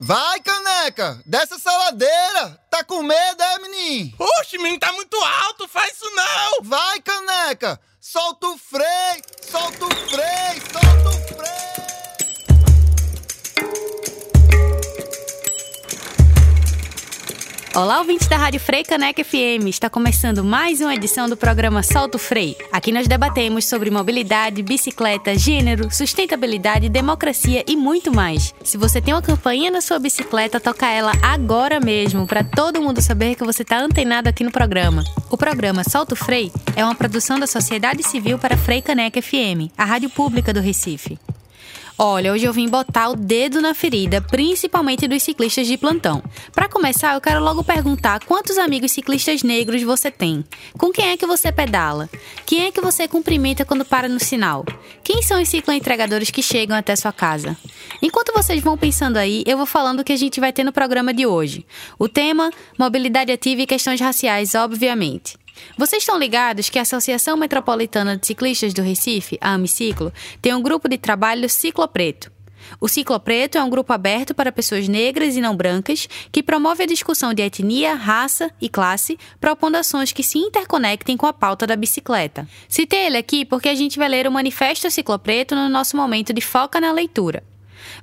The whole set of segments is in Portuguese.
Vai, caneca! Desce essa ladeira! Tá com medo, é, menino? Oxe, menino, tá muito alto, faz isso não! Vai, caneca! Solta o freio! Solta o freio! Solta o freio! Olá, ouvintes da Rádio Frei Caneca FM. Está começando mais uma edição do programa Solto Frei. Aqui nós debatemos sobre mobilidade, bicicleta, gênero, sustentabilidade, democracia e muito mais. Se você tem uma campainha na sua bicicleta, toca ela agora mesmo, para todo mundo saber que você está antenado aqui no programa. O programa Solto Frei é uma produção da Sociedade Civil para Frei Caneca FM, a rádio pública do Recife. Olha, hoje eu vim botar o dedo na ferida, principalmente dos ciclistas de plantão. Para começar, eu quero logo perguntar quantos amigos ciclistas negros você tem? Com quem é que você pedala? Quem é que você cumprimenta quando para no sinal? Quem são os cicloentregadores que chegam até sua casa? Enquanto vocês vão pensando aí, eu vou falando o que a gente vai ter no programa de hoje. O tema: mobilidade ativa e questões raciais, obviamente. Vocês estão ligados que a Associação Metropolitana de Ciclistas do Recife, a Amiciclo, tem um grupo de trabalho Ciclo Preto. O Ciclo Preto é um grupo aberto para pessoas negras e não brancas que promove a discussão de etnia, raça e classe, propondo ações que se interconectem com a pauta da bicicleta. Citei ele aqui porque a gente vai ler o Manifesto Ciclo Preto no nosso momento de foca na leitura.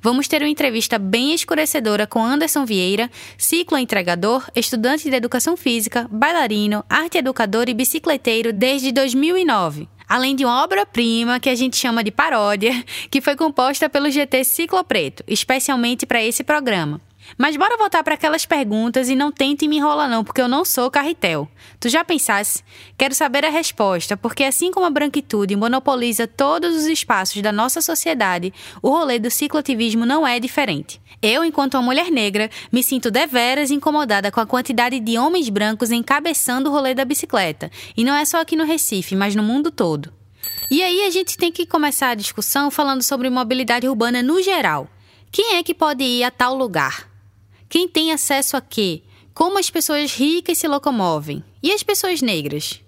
Vamos ter uma entrevista bem escurecedora com Anderson Vieira, ciclo entregador, estudante de educação física, bailarino, arte educador e bicicleteiro desde 2009 além de uma obra-prima que a gente chama de paródia, que foi composta pelo GT Ciclo Preto, especialmente para esse programa. Mas bora voltar para aquelas perguntas e não tente me enrolar não, porque eu não sou carretel. Tu já pensasse? Quero saber a resposta, porque assim como a branquitude monopoliza todos os espaços da nossa sociedade, o rolê do cicloativismo não é diferente. Eu, enquanto uma mulher negra, me sinto deveras incomodada com a quantidade de homens brancos encabeçando o rolê da bicicleta. E não é só aqui no Recife, mas no mundo todo. E aí a gente tem que começar a discussão falando sobre mobilidade urbana no geral. Quem é que pode ir a tal lugar? Quem tem acesso a quê? Como as pessoas ricas se locomovem? E as pessoas negras?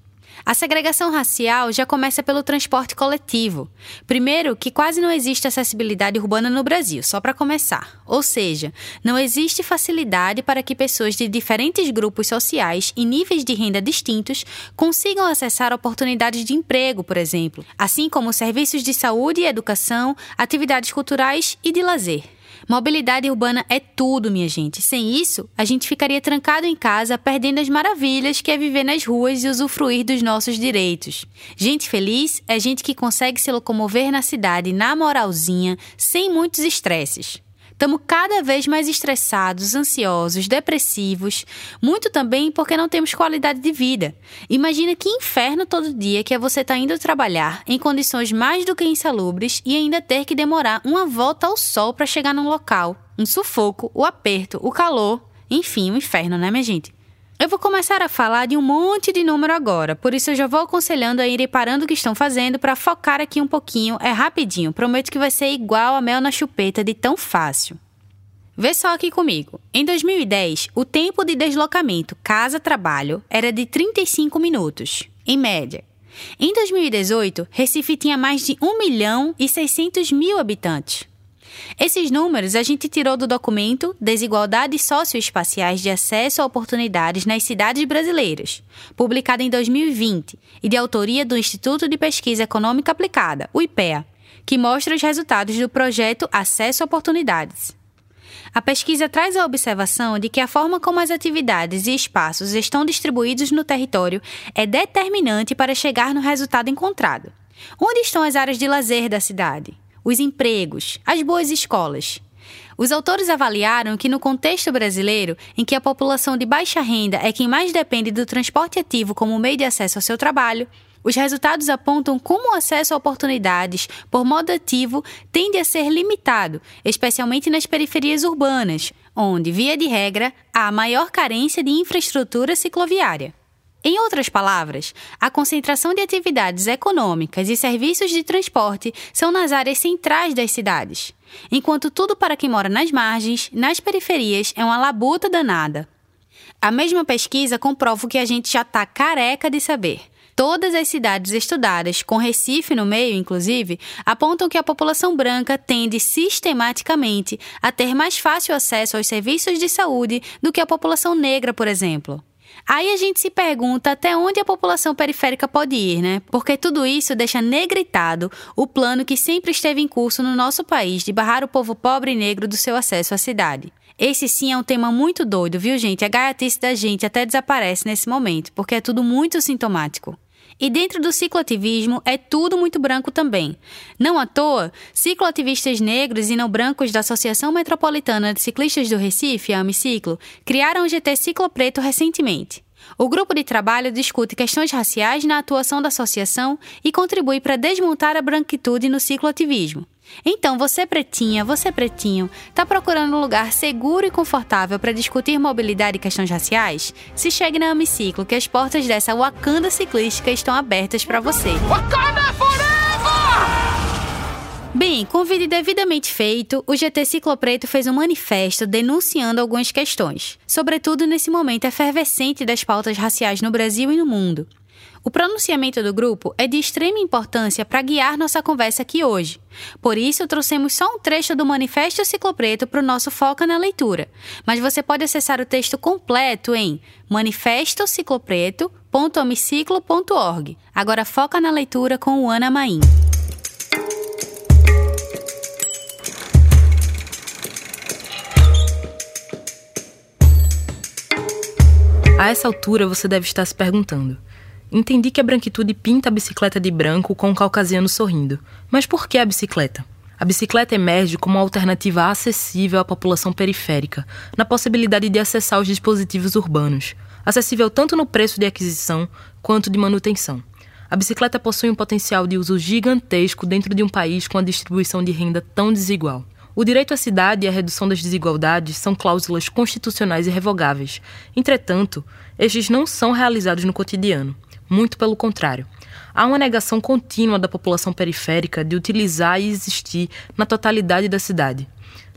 A segregação racial já começa pelo transporte coletivo. Primeiro, que quase não existe acessibilidade urbana no Brasil, só para começar. Ou seja, não existe facilidade para que pessoas de diferentes grupos sociais e níveis de renda distintos consigam acessar oportunidades de emprego, por exemplo, assim como serviços de saúde e educação, atividades culturais e de lazer. Mobilidade urbana é tudo, minha gente. Sem isso, a gente ficaria trancado em casa, perdendo as maravilhas que é viver nas ruas e usufruir dos nossos direitos. Gente feliz é gente que consegue se locomover na cidade na moralzinha, sem muitos estresses. Estamos cada vez mais estressados, ansiosos, depressivos, muito também porque não temos qualidade de vida. Imagina que inferno todo dia que é você estar tá indo trabalhar em condições mais do que insalubres e ainda ter que demorar uma volta ao sol para chegar num local. Um sufoco, o aperto, o calor, enfim, um inferno, né, minha gente? Eu vou começar a falar de um monte de número agora, por isso eu já vou aconselhando a irem parando o que estão fazendo para focar aqui um pouquinho, é rapidinho, prometo que vai ser igual a mel na chupeta de tão fácil. Vê só aqui comigo. Em 2010, o tempo de deslocamento casa-trabalho era de 35 minutos, em média. Em 2018, Recife tinha mais de 1 milhão e 600 mil habitantes. Esses números a gente tirou do documento Desigualdades Socioespaciais de Acesso a Oportunidades nas Cidades Brasileiras, publicado em 2020 e de autoria do Instituto de Pesquisa Econômica Aplicada, o IPEA, que mostra os resultados do projeto Acesso a Oportunidades. A pesquisa traz a observação de que a forma como as atividades e espaços estão distribuídos no território é determinante para chegar no resultado encontrado. Onde estão as áreas de lazer da cidade? Os empregos, as boas escolas. Os autores avaliaram que, no contexto brasileiro, em que a população de baixa renda é quem mais depende do transporte ativo como meio de acesso ao seu trabalho, os resultados apontam como o acesso a oportunidades por modo ativo tende a ser limitado, especialmente nas periferias urbanas, onde, via de regra, há maior carência de infraestrutura cicloviária. Em outras palavras, a concentração de atividades econômicas e serviços de transporte são nas áreas centrais das cidades, enquanto tudo para quem mora nas margens, nas periferias, é uma labuta danada. A mesma pesquisa comprova o que a gente já está careca de saber. Todas as cidades estudadas, com Recife no meio, inclusive, apontam que a população branca tende sistematicamente a ter mais fácil acesso aos serviços de saúde do que a população negra, por exemplo. Aí a gente se pergunta até onde a população periférica pode ir, né? Porque tudo isso deixa negritado o plano que sempre esteve em curso no nosso país de barrar o povo pobre e negro do seu acesso à cidade. Esse sim é um tema muito doido, viu, gente? A gaiatice da gente até desaparece nesse momento, porque é tudo muito sintomático. E dentro do cicloativismo é tudo muito branco também. Não à toa, cicloativistas negros e não brancos da Associação Metropolitana de Ciclistas do Recife, a Amiciclo, criaram o GT Ciclo Preto recentemente. O grupo de trabalho discute questões raciais na atuação da associação e contribui para desmontar a branquitude no cicloativismo. Então, você pretinha, você pretinho, tá procurando um lugar seguro e confortável para discutir mobilidade e questões raciais? Se chegue na Amiciclo, que as portas dessa Wakanda ciclística estão abertas para você. Wakanda forever! Bem, convite devidamente feito, o GT Ciclo Preto fez um manifesto denunciando algumas questões, sobretudo nesse momento efervescente das pautas raciais no Brasil e no mundo. O pronunciamento do grupo é de extrema importância para guiar nossa conversa aqui hoje. Por isso, trouxemos só um trecho do Manifesto Ciclopreto para o nosso foco na leitura. Mas você pode acessar o texto completo em manifestociclopreto.homiciclo.org. Agora foca na leitura com o Ana Maim. A essa altura você deve estar se perguntando: Entendi que a branquitude pinta a bicicleta de branco com o caucasiano sorrindo. Mas por que a bicicleta? A bicicleta emerge como uma alternativa acessível à população periférica, na possibilidade de acessar os dispositivos urbanos, acessível tanto no preço de aquisição quanto de manutenção. A bicicleta possui um potencial de uso gigantesco dentro de um país com a distribuição de renda tão desigual. O direito à cidade e a redução das desigualdades são cláusulas constitucionais irrevogáveis. Entretanto, estes não são realizados no cotidiano. Muito pelo contrário. Há uma negação contínua da população periférica de utilizar e existir na totalidade da cidade.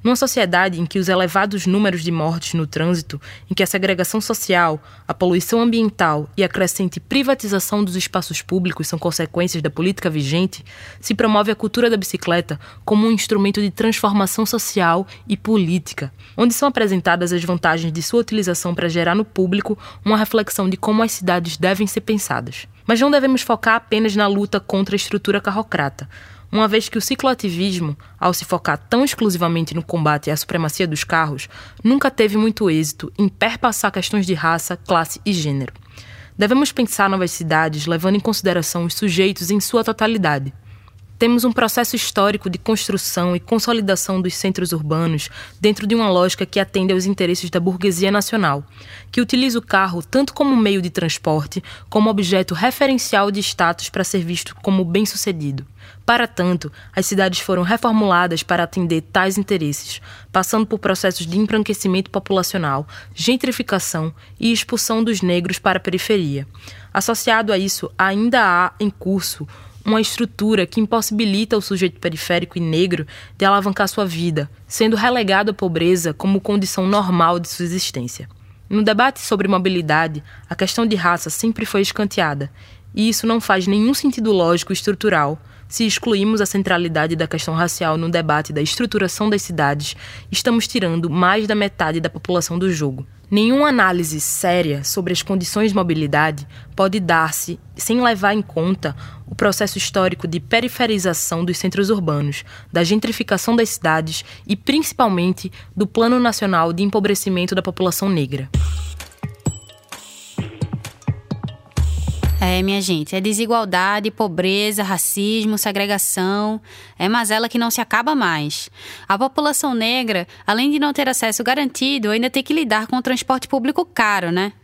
Numa sociedade em que os elevados números de mortes no trânsito, em que a segregação social, a poluição ambiental e a crescente privatização dos espaços públicos são consequências da política vigente, se promove a cultura da bicicleta como um instrumento de transformação social e política, onde são apresentadas as vantagens de sua utilização para gerar no público uma reflexão de como as cidades devem ser pensadas. Mas não devemos focar apenas na luta contra a estrutura carrocrata uma vez que o cicloativismo, ao se focar tão exclusivamente no combate à supremacia dos carros, nunca teve muito êxito em perpassar questões de raça, classe e gênero. Devemos pensar novas cidades levando em consideração os sujeitos em sua totalidade. Temos um processo histórico de construção e consolidação dos centros urbanos dentro de uma lógica que atende aos interesses da burguesia nacional, que utiliza o carro tanto como meio de transporte como objeto referencial de status para ser visto como bem-sucedido. Para tanto, as cidades foram reformuladas para atender tais interesses, passando por processos de embranquecimento populacional, gentrificação e expulsão dos negros para a periferia. Associado a isso, ainda há em curso uma estrutura que impossibilita o sujeito periférico e negro de alavancar sua vida, sendo relegado à pobreza como condição normal de sua existência. No debate sobre mobilidade, a questão de raça sempre foi escanteada, e isso não faz nenhum sentido lógico e estrutural se excluímos a centralidade da questão racial no debate da estruturação das cidades, estamos tirando mais da metade da população do jogo. Nenhuma análise séria sobre as condições de mobilidade pode dar-se sem levar em conta o processo histórico de periferização dos centros urbanos, da gentrificação das cidades e, principalmente, do Plano Nacional de Empobrecimento da População Negra. É, minha gente, é desigualdade, pobreza, racismo, segregação. É mazela que não se acaba mais. A população negra, além de não ter acesso garantido, ainda tem que lidar com o transporte público caro, né?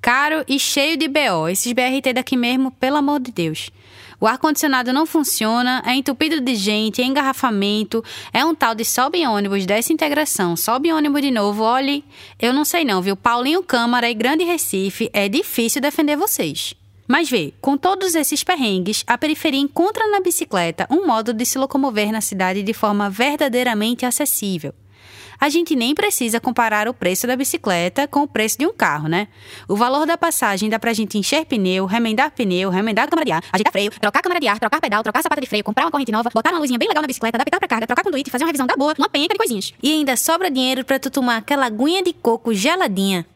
Caro e cheio de BO. Esses BRT daqui mesmo, pelo amor de Deus. O ar-condicionado não funciona, é entupido de gente, é engarrafamento, é um tal de sobe ônibus dessa integração, sobe ônibus de novo, olhe, eu não sei não, viu? Paulinho Câmara e Grande Recife, é difícil defender vocês. Mas vê, com todos esses perrengues, a periferia encontra na bicicleta um modo de se locomover na cidade de forma verdadeiramente acessível. A gente nem precisa comparar o preço da bicicleta com o preço de um carro, né? O valor da passagem dá pra gente encher pneu, remendar pneu, remendar câmara de ar, ajeitar freio, trocar câmara de ar, trocar pedal, trocar sapata de freio, comprar uma corrente nova, botar uma luzinha bem legal na bicicleta, adaptar pra carga, trocar conduíte, fazer uma revisão da boa, uma penca de coisinhas. E ainda sobra dinheiro para tu tomar aquela aguinha de coco geladinha.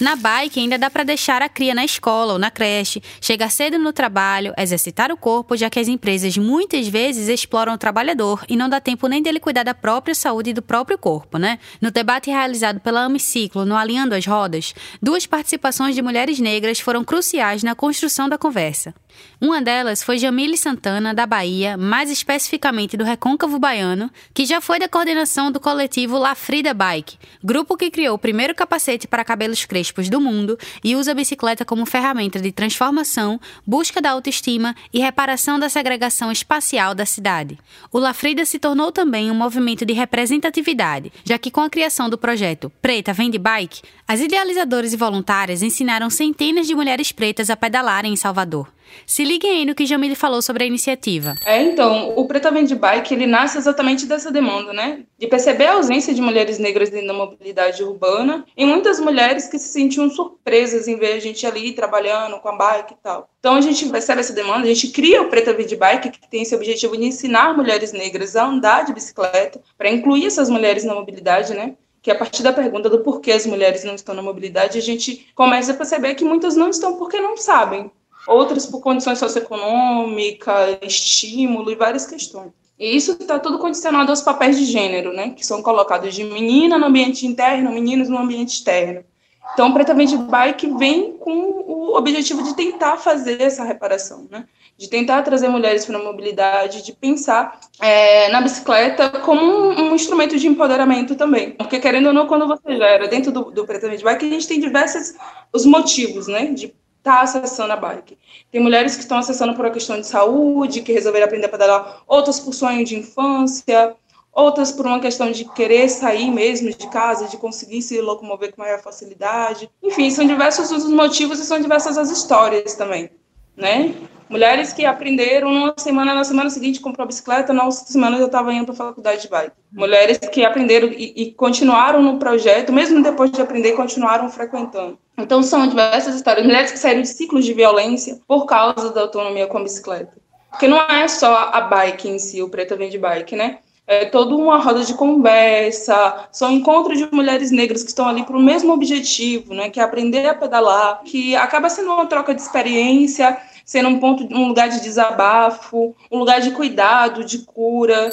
Na bike ainda dá para deixar a cria na escola ou na creche, chegar cedo no trabalho, exercitar o corpo, já que as empresas muitas vezes exploram o trabalhador e não dá tempo nem dele cuidar da própria saúde e do próprio corpo, né? No debate realizado pela Amiciclo no Alinhando as Rodas, duas participações de mulheres negras foram cruciais na construção da conversa. Uma delas foi Jamile Santana, da Bahia, mais especificamente do Recôncavo Baiano, que já foi da coordenação do coletivo La Frida Bike, grupo que criou o primeiro capacete para cabelos crespos do mundo e usa a bicicleta como ferramenta de transformação, busca da autoestima e reparação da segregação espacial da cidade. O La Frida se tornou também um movimento de representatividade, já que com a criação do projeto Preta Vende Bike, as idealizadoras e voluntárias ensinaram centenas de mulheres pretas a pedalarem em Salvador. Se liguem aí no que Jamile falou sobre a iniciativa. É, então, o Preta Vende Bike, ele nasce exatamente dessa demanda, né? De perceber a ausência de mulheres negras da mobilidade urbana e muitas mulheres que se sentiam surpresas em ver a gente ali trabalhando com a bike e tal. Então, a gente percebe essa demanda, a gente cria o Preta Vende Bike, que tem esse objetivo de ensinar mulheres negras a andar de bicicleta, para incluir essas mulheres na mobilidade, né? que a partir da pergunta do porquê as mulheres não estão na mobilidade, a gente começa a perceber que muitas não estão porque não sabem, outras por condições socioeconômicas, estímulo e várias questões. E isso está tudo condicionado aos papéis de gênero, né, que são colocados de menina no ambiente interno, meninos no ambiente externo. Então, Preta Vende Bike vem com o objetivo de tentar fazer essa reparação, né? de tentar trazer mulheres para a mobilidade, de pensar é, na bicicleta como um, um, instrumento de empoderamento também. Porque, querendo ou não, quando você gera dentro do, do Preta Vende Bike, a gente tem diversos os motivos né, de estar tá acessando a bike. Tem mulheres que estão acessando por uma questão de saúde, que resolveram aprender a pedalar, outras por sonho de infância, outras por uma questão de querer sair mesmo de casa, de conseguir se locomover com maior facilidade. Enfim, são diversos os motivos e são diversas as histórias também, né? Mulheres que aprenderam numa semana, na semana seguinte comprou a bicicleta, na outra semana já estava indo para a faculdade de bike. Mulheres que aprenderam e, e, continuaram no projeto, mesmo depois de aprender, continuaram frequentando. Então são diversas histórias. Mulheres que saíram de ciclos de violência por causa da autonomia com a bicicleta. Porque não é só a bike em si, o Preta vem de bike, né? é toda uma roda de conversa, são encontros de mulheres negras que estão ali para o mesmo objetivo, né, que é aprender a pedalar, que acaba sendo uma troca de experiência sendo um ponto, um lugar de desabafo, um lugar de cuidado, de cura.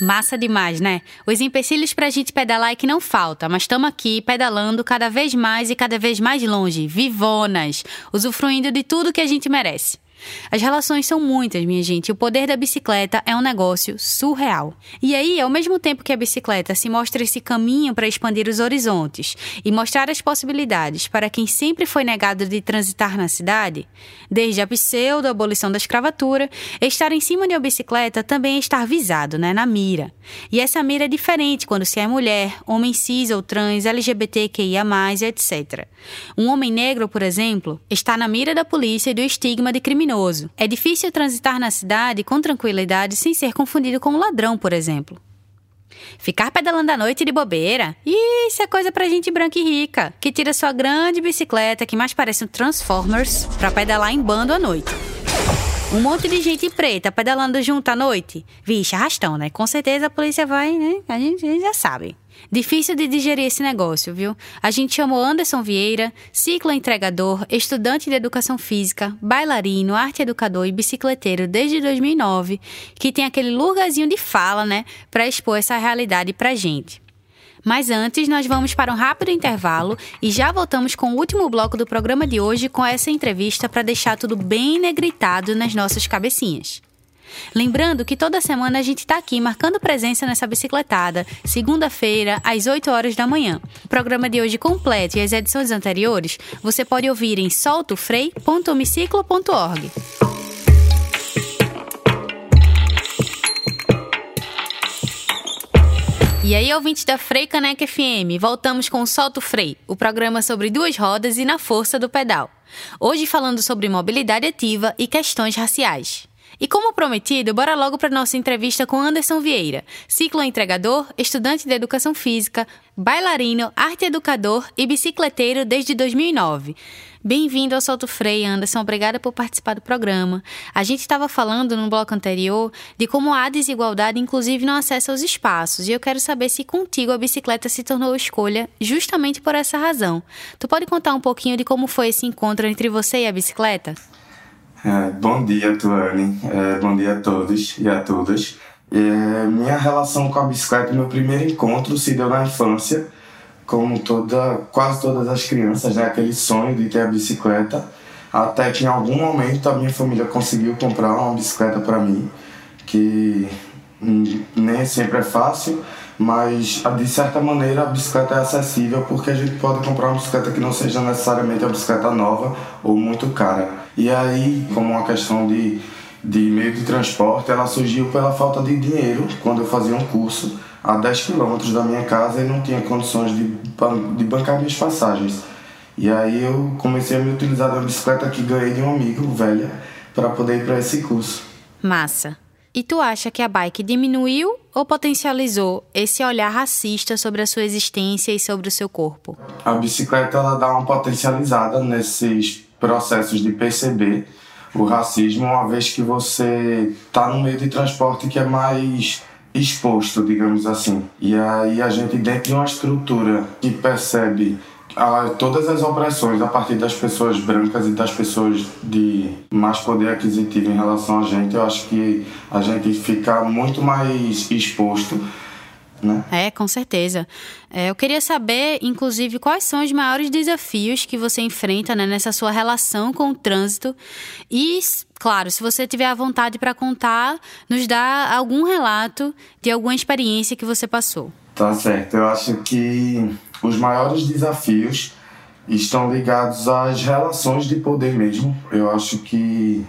Massa demais, né? Os empecilhos pra gente pedalar é que não falta, mas estamos aqui pedalando cada vez mais e cada vez mais longe, vivonas, usufruindo de tudo que a gente merece. As relações são muitas, minha gente. O poder da bicicleta é um negócio surreal. E aí, ao mesmo tempo que a bicicleta se mostra esse caminho para expandir os horizontes e mostrar as possibilidades para quem sempre foi negado de transitar na cidade, desde a pseudo-abolição da escravatura, estar em cima de uma bicicleta também é estar visado, né, na mira. E essa mira é diferente quando se é mulher, homem cis ou trans, LGBTQIA+, etc. Um homem negro, por exemplo, está na mira da polícia e do estigma de criminoso criminoso. É difícil transitar na cidade com tranquilidade sem ser confundido com um ladrão, por exemplo. Ficar pedalando à noite de bobeira? Isso é coisa pra gente branca e rica, que tira sua grande bicicleta, que mais parece um Transformers, pra pedalar em bando à noite. Um monte de gente preta pedalando junto à noite. Vixe, arrastão, né? Com certeza a polícia vai, né? A gente, a gente já sabe. Difícil de digerir esse negócio, viu? A gente chamou Anderson Vieira, ciclo entregador, estudante de educação física, bailarino, arte educador e bicicleteiro desde 2009, que tem aquele lugarzinho de fala, né, para expor essa realidade pra gente. Mas antes, nós vamos para um rápido intervalo e já voltamos com o último bloco do programa de hoje com essa entrevista para deixar tudo bem negritado nas nossas cabecinhas. Lembrando que toda semana a gente está aqui marcando presença nessa bicicletada, segunda-feira, às 8 horas da manhã. O programa de hoje completo e as edições anteriores você pode ouvir em soltofrei.homiciclo.org. E aí, ouvintes da Frei Caneca FM, voltamos com o Solto Frei, o programa sobre duas rodas e na força do pedal. Hoje falando sobre mobilidade ativa e questões raciais. E como prometido, bora logo para nossa entrevista com Anderson Vieira, ciclo entregador, estudante de educação física, bailarino, arte educador e bicicleteiro desde 2009. Bem-vindo ao Solto Freio, Anderson. Obrigada por participar do programa. A gente estava falando no bloco anterior de como há desigualdade, inclusive no acesso aos espaços, e eu quero saber se contigo a bicicleta se tornou escolha justamente por essa razão. Tu pode contar um pouquinho de como foi esse encontro entre você e a bicicleta? É, bom dia, Tuane. É, bom dia a todos e a todas. É, minha relação com a bicicleta, meu primeiro encontro se deu na infância como toda, quase todas as crianças, né? Aquele sonho de ter a bicicleta. Até que em algum momento a minha família conseguiu comprar uma bicicleta para mim, que nem sempre é fácil, mas de certa maneira a bicicleta é acessível porque a gente pode comprar uma bicicleta que não seja necessariamente uma bicicleta nova ou muito cara. E aí, como uma questão de, de meio de transporte, ela surgiu pela falta de dinheiro quando eu fazia um curso a 10 quilômetros da minha casa e não tinha condições de, de bancar minhas passagens. E aí eu comecei a me utilizar da bicicleta que ganhei de um amigo, velha, para poder ir para esse curso. Massa. E tu acha que a bike diminuiu ou potencializou esse olhar racista sobre a sua existência e sobre o seu corpo? A bicicleta ela dá uma potencializada nesses processos de perceber o racismo, uma vez que você está no meio de transporte que é mais exposto, digamos assim. E aí a gente, dentro de uma estrutura que percebe a, todas as opressões a partir das pessoas brancas e das pessoas de mais poder aquisitivo em relação a gente, eu acho que a gente fica muito mais exposto né? É, com certeza. É, eu queria saber, inclusive, quais são os maiores desafios que você enfrenta né, nessa sua relação com o trânsito. E, claro, se você tiver a vontade para contar, nos dá algum relato de alguma experiência que você passou. Tá certo. Eu acho que os maiores desafios estão ligados às relações de poder mesmo. Eu acho que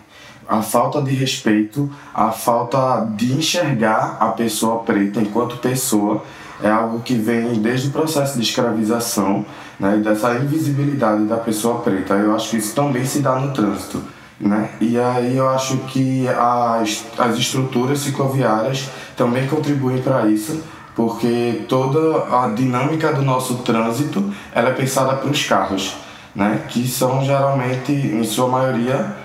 a falta de respeito, a falta de enxergar a pessoa preta enquanto pessoa é algo que vem desde o processo de escravização né, e dessa invisibilidade da pessoa preta. Eu acho que isso também se dá no trânsito. Né? E aí eu acho que as, as estruturas cicloviárias também contribuem para isso, porque toda a dinâmica do nosso trânsito ela é pensada para os carros, né? que são geralmente, em sua maioria,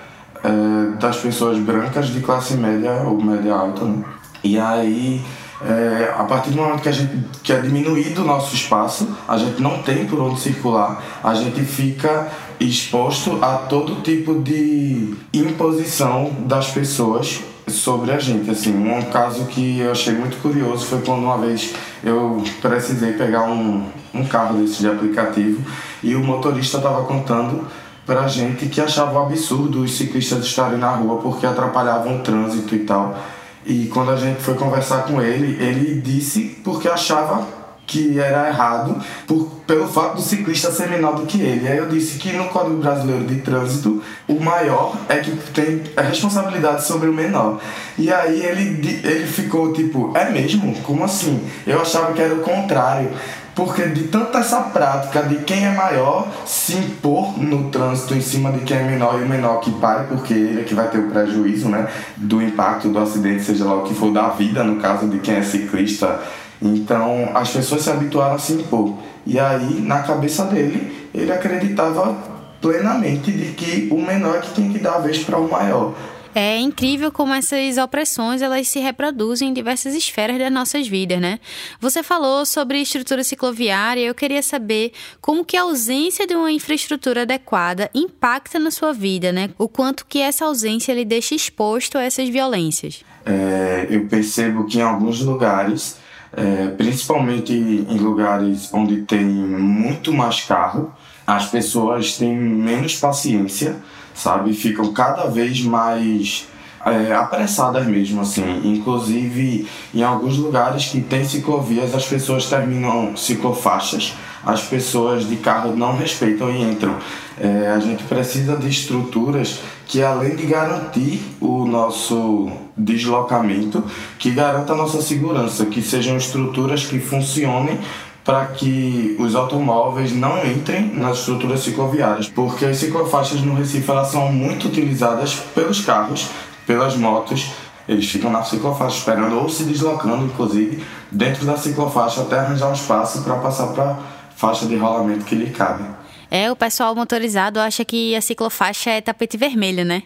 é, das pessoas brancas de classe média ou média alta, né? E aí, é, a partir do momento que a gente que é diminuído o nosso espaço, a gente não tem por onde circular, a gente fica exposto a todo tipo de imposição das pessoas sobre a gente. Assim, um caso que eu achei muito curioso foi quando uma vez eu precisei pegar um, um carro desse de aplicativo e o motorista estava contando pra gente que achava um absurdo os ciclistas estarem na rua porque atrapalhavam o trânsito e tal. E quando a gente foi conversar com ele, ele disse porque achava que era errado por, pelo fato do ciclista ser menor do que ele. Aí eu disse que no Código Brasileiro de Trânsito, o maior é que tem a responsabilidade sobre o menor. E aí ele, ele ficou tipo, é mesmo? Como assim? Eu achava que era o contrário porque de tanta essa prática de quem é maior se impor no trânsito em cima de quem é menor e o menor que pare, porque ele é que vai ter o prejuízo, né, do impacto do acidente, seja lá o que for, da vida, no caso de quem é ciclista. Então, as pessoas se habituaram a se impor. E aí, na cabeça dele, ele acreditava plenamente de que o menor é que tinha que dar a vez para o maior. É incrível como essas opressões elas se reproduzem em diversas esferas das nossas vidas, né? Você falou sobre estrutura cicloviária, eu queria saber como que a ausência de uma infraestrutura adequada impacta na sua vida, né? O quanto que essa ausência lhe deixa exposto a essas violências. É, eu percebo que em alguns lugares, é, principalmente em lugares onde tem muito mais carro, as pessoas têm menos paciência sabe? Ficam cada vez mais é, apressadas mesmo, assim. Inclusive, em alguns lugares que tem ciclovias, as pessoas terminam ciclofaixas, as pessoas de carro não respeitam e entram. É, a gente precisa de estruturas que, além de garantir o nosso deslocamento, que garanta a nossa segurança, que sejam estruturas que funcionem para que os automóveis não entrem nas estruturas cicloviárias, porque as ciclofaixas no Recife elas são muito utilizadas pelos carros, pelas motos, eles ficam na ciclofaixa esperando ou se deslocando, inclusive, dentro da ciclofaixa até arranjar um espaço para passar para faixa de rolamento que lhe cabe. É, o pessoal motorizado acha que a ciclofaixa é tapete vermelho, né?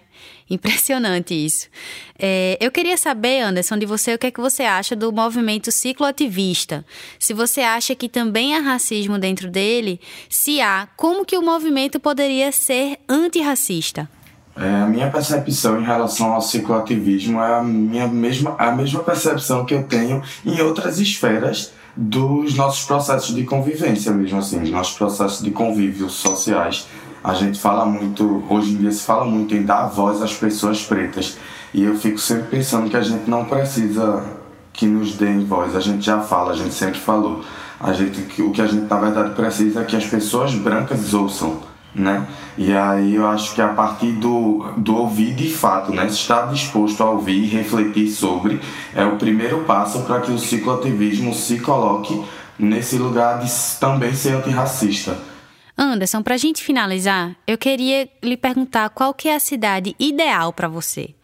Impressionante isso. É, eu queria saber, Anderson, de você o que é que você acha do movimento cicloativista. Se você acha que também há racismo dentro dele, se há, como que o movimento poderia ser antirracista? É, a minha percepção em relação ao cicloativismo é a minha mesma, a mesma percepção que eu tenho em outras esferas dos nossos processos de convivência mesmo assim, nossos processos de convívio sociais. A gente fala muito, hoje em dia se fala muito em dar voz às pessoas pretas. E eu fico sempre pensando que a gente não precisa que nos deem voz, a gente já fala, a gente sempre falou. A gente, o que a gente na verdade precisa é que as pessoas brancas ouçam né? E aí eu acho que a partir do, do ouvir de fato, né? Estar disposto a ouvir e refletir sobre é o primeiro passo para que o cicloativismo se coloque nesse lugar de também ser antirracista. Anderson, para a gente finalizar, eu queria lhe perguntar qual que é a cidade ideal para você.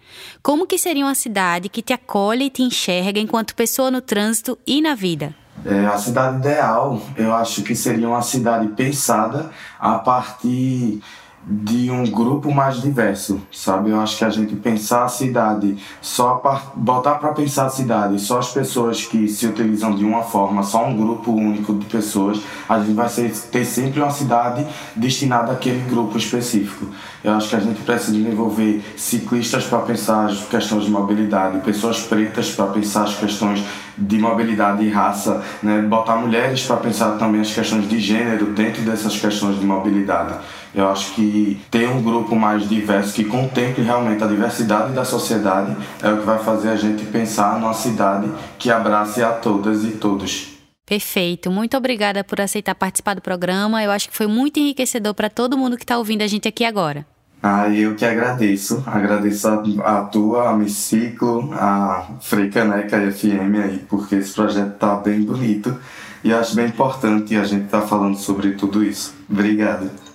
Como que seria uma cidade que te acolhe e te enxerga enquanto pessoa no trânsito e na vida? É, a cidade ideal, eu acho que seria uma cidade pensada a partir de um grupo mais diverso, sabe? Eu acho que a gente pensar a cidade, só botar para pensar a cidade, só as pessoas que se utilizam de uma forma, só um grupo único de pessoas, a gente vai ser, ter sempre uma cidade destinada àquele grupo específico. Eu acho que a gente precisa envolver ciclistas para pensar as questões de mobilidade, pessoas pretas para pensar as questões de mobilidade e raça, né? botar mulheres para pensar também as questões de gênero dentro dessas questões de mobilidade. Eu acho que ter um grupo mais diverso que contemple realmente a diversidade da sociedade é o que vai fazer a gente pensar numa cidade que abrace a todas e todos. Perfeito. Muito obrigada por aceitar participar do programa. Eu acho que foi muito enriquecedor para todo mundo que está ouvindo a gente aqui agora. Ah, eu que agradeço. Agradeço a, a tua, a Miciclo, a Freicaneca FM aí, porque esse projeto tá bem bonito e acho bem importante a gente estar tá falando sobre tudo isso. Obrigado.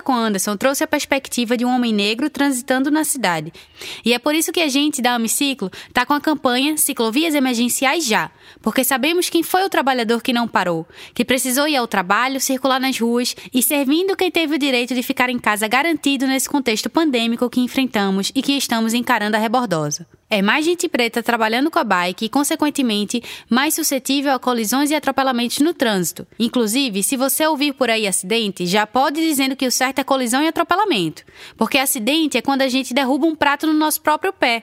Conversa com Anderson trouxe a perspectiva de um homem negro transitando na cidade. E é por isso que a gente da Amiciclo está com a campanha Ciclovias Emergenciais Já, porque sabemos quem foi o trabalhador que não parou, que precisou ir ao trabalho, circular nas ruas e servindo quem teve o direito de ficar em casa garantido nesse contexto pandêmico que enfrentamos e que estamos encarando a rebordosa. É mais gente preta trabalhando com a bike e, consequentemente, mais suscetível a colisões e atropelamentos no trânsito. Inclusive, se você ouvir por aí acidente, já pode dizendo que o certo é colisão e atropelamento. Porque acidente é quando a gente derruba um prato no nosso próprio pé.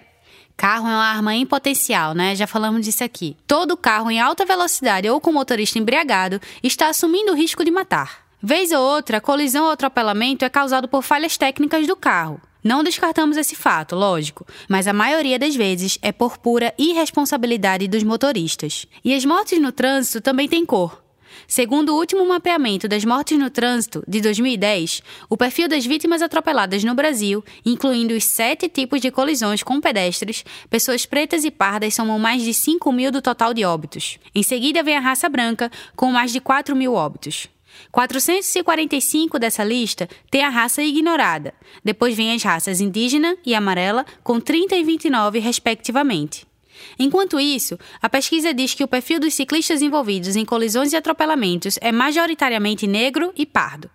Carro é uma arma em potencial, né? Já falamos disso aqui. Todo carro em alta velocidade ou com motorista embriagado está assumindo o risco de matar. Vez ou outra, colisão ou atropelamento é causado por falhas técnicas do carro. Não descartamos esse fato, lógico, mas a maioria das vezes é por pura irresponsabilidade dos motoristas. E as mortes no trânsito também têm cor. Segundo o último mapeamento das mortes no trânsito, de 2010, o perfil das vítimas atropeladas no Brasil, incluindo os sete tipos de colisões com pedestres, pessoas pretas e pardas somam mais de 5 mil do total de óbitos. Em seguida vem a raça branca, com mais de 4 mil óbitos. 445 dessa lista tem a raça ignorada. Depois vem as raças indígena e amarela, com 30 e 29, respectivamente. Enquanto isso, a pesquisa diz que o perfil dos ciclistas envolvidos em colisões e atropelamentos é majoritariamente negro e pardo.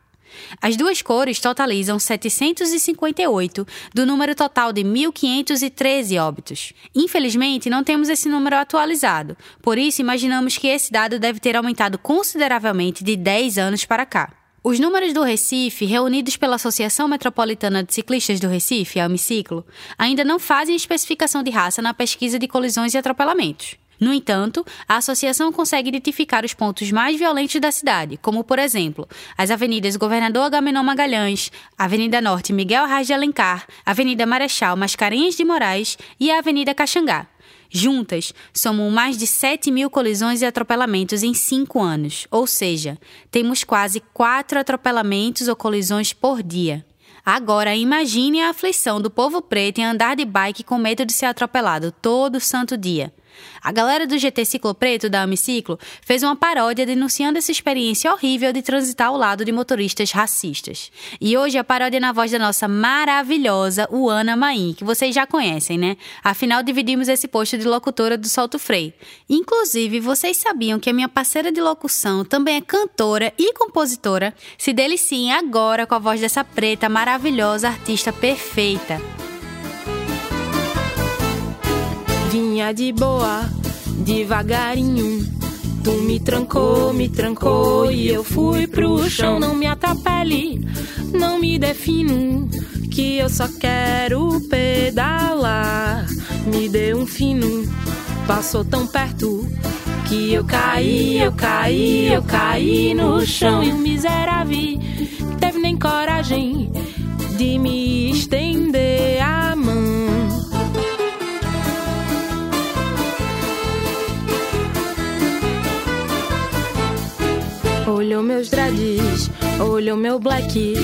As duas cores totalizam 758 do número total de 1.513 óbitos. Infelizmente, não temos esse número atualizado, por isso imaginamos que esse dado deve ter aumentado consideravelmente de 10 anos para cá. Os números do Recife, reunidos pela Associação Metropolitana de Ciclistas do Recife, a Amiciclo, ainda não fazem especificação de raça na pesquisa de colisões e atropelamentos. No entanto, a associação consegue identificar os pontos mais violentos da cidade, como, por exemplo, as avenidas Governador Agamenon Magalhães, Avenida Norte Miguel Arraes de Alencar, Avenida Marechal Mascarenhas de Moraes e a Avenida Caxangá. Juntas, somam mais de 7 mil colisões e atropelamentos em cinco anos, ou seja, temos quase quatro atropelamentos ou colisões por dia. Agora, imagine a aflição do povo preto em andar de bike com medo de ser atropelado todo santo dia. A galera do GT Ciclo Preto da Amiciclo fez uma paródia denunciando essa experiência horrível de transitar ao lado de motoristas racistas. E hoje a paródia é na voz da nossa maravilhosa Uana Maim, que vocês já conhecem, né? Afinal, dividimos esse posto de locutora do Solto Frei. Inclusive, vocês sabiam que a minha parceira de locução também é cantora e compositora? Se deliciem agora com a voz dessa preta maravilhosa artista perfeita. Vinha de boa, devagarinho. Tu me trancou, me trancou e eu fui pro chão. Não me atrapalhe, não me defino, que eu só quero pedalar. Me dê um fino, passou tão perto que eu caí, eu caí, eu caí no chão. E o miserável teve nem coragem de me estender a Olhou meus dreads, olhou meu black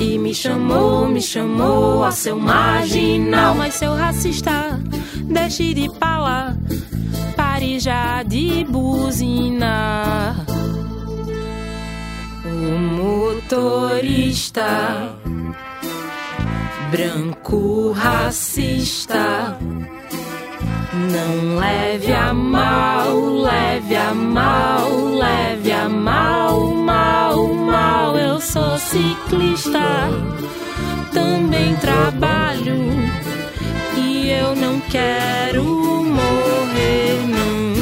e me chamou, me chamou a seu marginal. Mas seu racista, deixe de pala, pare já de buzinar. O motorista branco racista. Não leve a mal, leve a mal, leve a mal, ciclista, também trabalho e eu não quero morrer, não.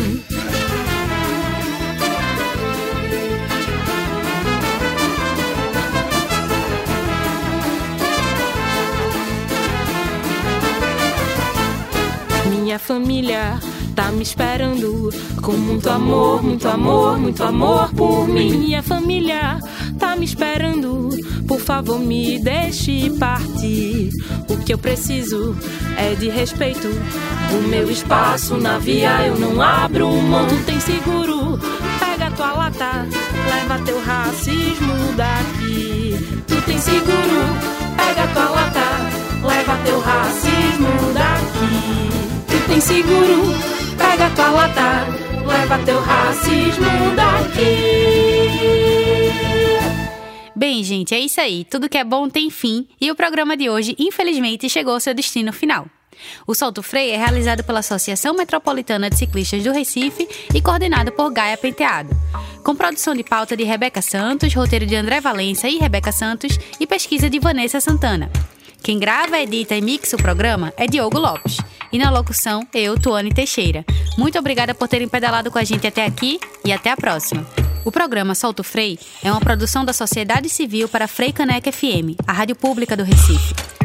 Minha família tá me esperando com muito amor, muito amor, muito amor por mim. Minha família me esperando, por favor me deixe partir. O que eu preciso é de respeito do meu espaço na via. Eu não abro mão, tu tem seguro. Pega tua lata, leva teu racismo daqui. Tu tem seguro, pega tua lata, leva teu racismo daqui tem seguro. Pega tua lata, leva teu racismo daqui. Bem, gente, é isso aí. Tudo que é bom tem fim e o programa de hoje, infelizmente, chegou ao seu destino final. O Solto Freio é realizado pela Associação Metropolitana de Ciclistas do Recife e coordenado por Gaia Penteado. Com produção de pauta de Rebeca Santos, roteiro de André Valença e Rebeca Santos e pesquisa de Vanessa Santana. Quem grava, edita e mixa o programa é Diogo Lopes. E na locução, eu, Tuane Teixeira. Muito obrigada por terem pedalado com a gente até aqui e até a próxima. O programa Solto Frei é uma produção da Sociedade Civil para Frei Caneca FM, a rádio pública do Recife.